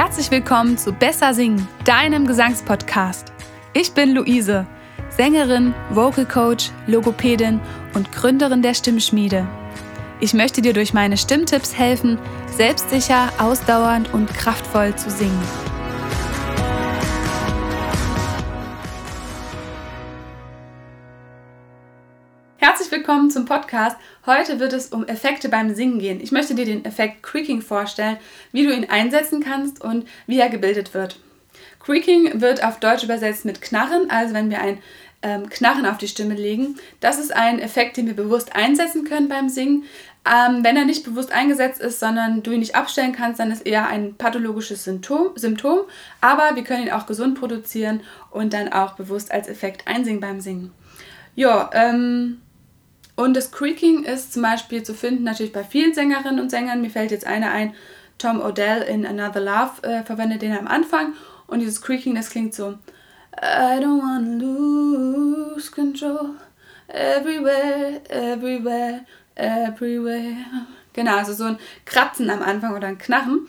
Herzlich willkommen zu Besser Singen, deinem Gesangspodcast. Ich bin Luise, Sängerin, Vocal Coach, Logopädin und Gründerin der Stimmschmiede. Ich möchte dir durch meine Stimmtipps helfen, selbstsicher, ausdauernd und kraftvoll zu singen. Herzlich willkommen zum Podcast. Heute wird es um Effekte beim Singen gehen. Ich möchte dir den Effekt Creaking vorstellen, wie du ihn einsetzen kannst und wie er gebildet wird. Creaking wird auf Deutsch übersetzt mit Knarren, also wenn wir ein ähm, Knarren auf die Stimme legen. Das ist ein Effekt, den wir bewusst einsetzen können beim Singen. Ähm, wenn er nicht bewusst eingesetzt ist, sondern du ihn nicht abstellen kannst, dann ist eher ein pathologisches Symptom, Symptom. Aber wir können ihn auch gesund produzieren und dann auch bewusst als Effekt einsingen beim Singen. Ja, ähm, und das Creaking ist zum Beispiel zu finden natürlich bei vielen Sängerinnen und Sängern. Mir fällt jetzt eine ein, Tom Odell in Another Love äh, verwendet den am Anfang. Und dieses Creaking, das klingt so. I don't wanna lose control. Everywhere, everywhere, everywhere. Genau, also so ein Kratzen am Anfang oder ein Knarren.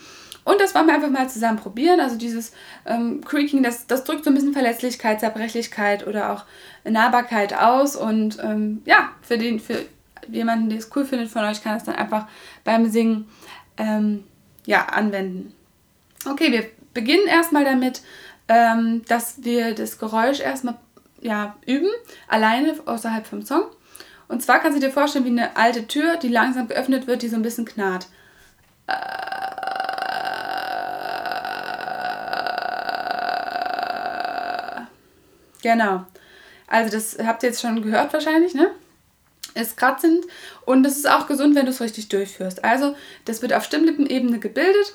Und das wollen wir einfach mal zusammen probieren. Also dieses ähm, Creaking, das, das drückt so ein bisschen Verletzlichkeit, Zerbrechlichkeit oder auch Nahbarkeit aus. Und ähm, ja, für, den, für jemanden, der es cool findet von euch, kann es dann einfach beim Singen ähm, ja, anwenden. Okay, wir beginnen erstmal damit, ähm, dass wir das Geräusch erstmal ja, üben, alleine außerhalb vom Song. Und zwar kannst du dir vorstellen, wie eine alte Tür, die langsam geöffnet wird, die so ein bisschen knarrt. Genau. Also das habt ihr jetzt schon gehört wahrscheinlich, ne? Ist kratzend und es ist auch gesund, wenn du es richtig durchführst. Also das wird auf Stimmlippenebene gebildet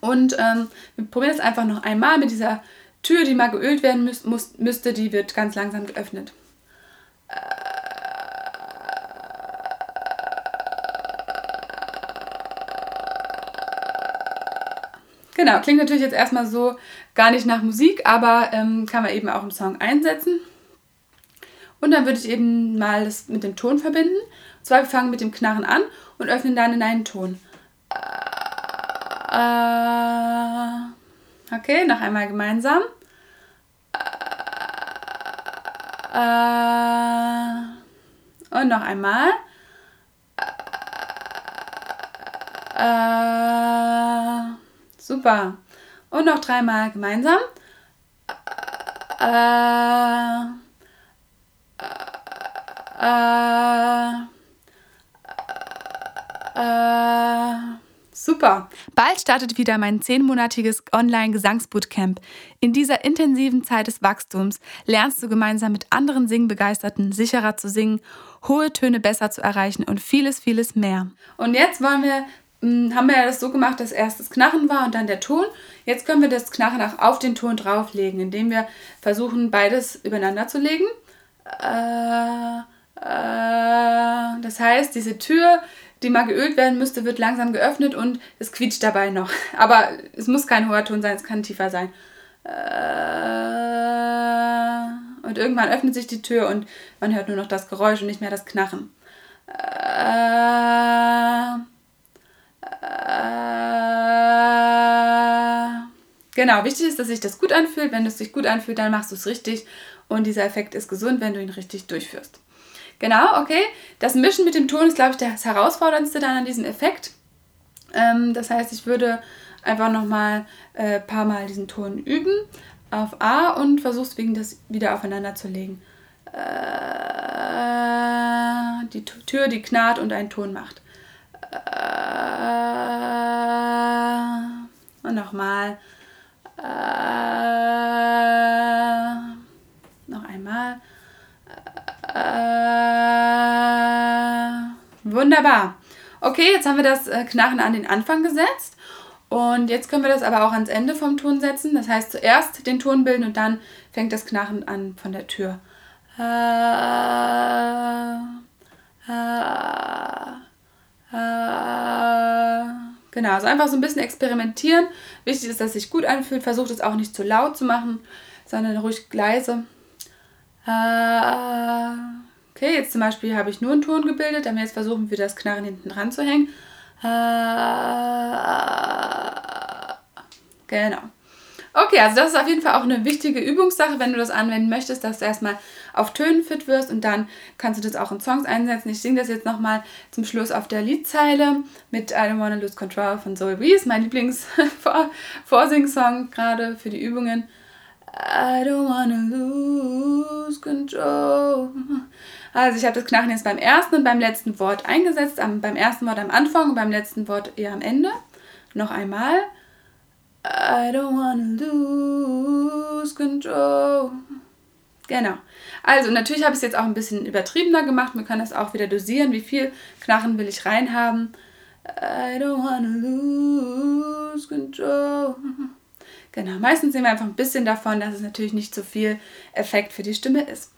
und ähm, wir probieren es einfach noch einmal mit dieser Tür, die mal geölt werden müß, muss, müsste, die wird ganz langsam geöffnet. Genau, klingt natürlich jetzt erstmal so gar nicht nach Musik, aber ähm, kann man eben auch im Song einsetzen. Und dann würde ich eben mal das mit dem Ton verbinden. Und zwar, wir fangen mit dem Knarren an und öffnen dann in einen Ton. Äh, okay, noch einmal gemeinsam. Äh, und noch einmal. Äh, super. Und noch dreimal gemeinsam. Äh, äh, äh, super. Bald startet wieder mein zehnmonatiges Online-Gesangsbootcamp. In dieser intensiven Zeit des Wachstums lernst du gemeinsam mit anderen Singbegeisterten sicherer zu singen, hohe Töne besser zu erreichen und vieles, vieles mehr. Und jetzt wollen wir haben wir ja das so gemacht, dass erst das Knarren war und dann der Ton. Jetzt können wir das Knarren auch auf den Ton drauflegen, indem wir versuchen, beides übereinander zu legen. Äh, äh, das heißt, diese Tür, die mal geölt werden müsste, wird langsam geöffnet und es quietscht dabei noch. Aber es muss kein hoher Ton sein, es kann tiefer sein. Äh, und irgendwann öffnet sich die Tür und man hört nur noch das Geräusch und nicht mehr das Knarren. Äh, genau, wichtig ist, dass sich das gut anfühlt. Wenn es sich gut anfühlt, dann machst du es richtig und dieser Effekt ist gesund, wenn du ihn richtig durchführst. Genau, okay. Das Mischen mit dem Ton ist, glaube ich, das Herausforderndste dann an diesem Effekt. Ähm, das heißt, ich würde einfach nochmal ein äh, paar Mal diesen Ton üben auf A und versuchst wegen das wieder aufeinander zu legen. Äh, die Tür, die knarrt und einen Ton macht. Äh, und nochmal. Äh, noch einmal. Äh, wunderbar. Okay, jetzt haben wir das äh, Knarren an den Anfang gesetzt. Und jetzt können wir das aber auch ans Ende vom Ton setzen. Das heißt, zuerst den Ton bilden und dann fängt das Knarren an von der Tür. Äh, äh, äh, genau, also einfach so ein bisschen experimentieren. Wichtig ist, dass es sich gut anfühlt. Versucht es auch nicht zu laut zu machen, sondern ruhig leise. Äh, okay, jetzt zum Beispiel habe ich nur einen Ton gebildet, aber jetzt versuchen wir das Knarren hinten dran zu hängen. Äh, Genau. Okay, also das ist auf jeden Fall auch eine wichtige Übungssache, wenn du das anwenden möchtest, dass du erstmal auf Tönen fit wirst und dann kannst du das auch in Songs einsetzen. Ich singe das jetzt nochmal zum Schluss auf der Liedzeile mit I Don't Wanna Lose Control von Zoe Wees, mein Lieblings-Vorsing-Song gerade für die Übungen. I don't wanna lose control. Also ich habe das Knachen jetzt beim ersten und beim letzten Wort eingesetzt. Am, beim ersten Wort am Anfang und beim letzten Wort eher am Ende. Noch einmal. I don't wanna lose control. Genau. Also natürlich habe ich es jetzt auch ein bisschen übertriebener gemacht. Man kann das auch wieder dosieren, wie viel Knarren will ich reinhaben. I don't wanna lose control. Genau, meistens sehen wir einfach ein bisschen davon, dass es natürlich nicht so viel Effekt für die Stimme ist.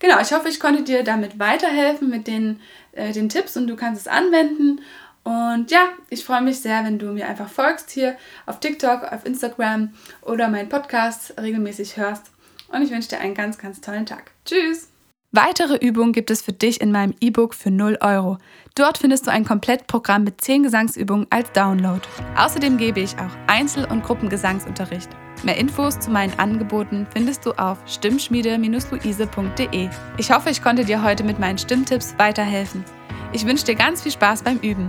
Genau, ich hoffe, ich konnte dir damit weiterhelfen mit den, äh, den Tipps und du kannst es anwenden. Und ja, ich freue mich sehr, wenn du mir einfach folgst hier auf TikTok, auf Instagram oder meinen Podcast regelmäßig hörst. Und ich wünsche dir einen ganz, ganz tollen Tag. Tschüss! Weitere Übungen gibt es für dich in meinem E-Book für 0 Euro. Dort findest du ein Komplettprogramm mit 10 Gesangsübungen als Download. Außerdem gebe ich auch Einzel- und Gruppengesangsunterricht. Mehr Infos zu meinen Angeboten findest du auf stimmschmiede-luise.de. Ich hoffe, ich konnte dir heute mit meinen Stimmtipps weiterhelfen. Ich wünsche dir ganz viel Spaß beim Üben.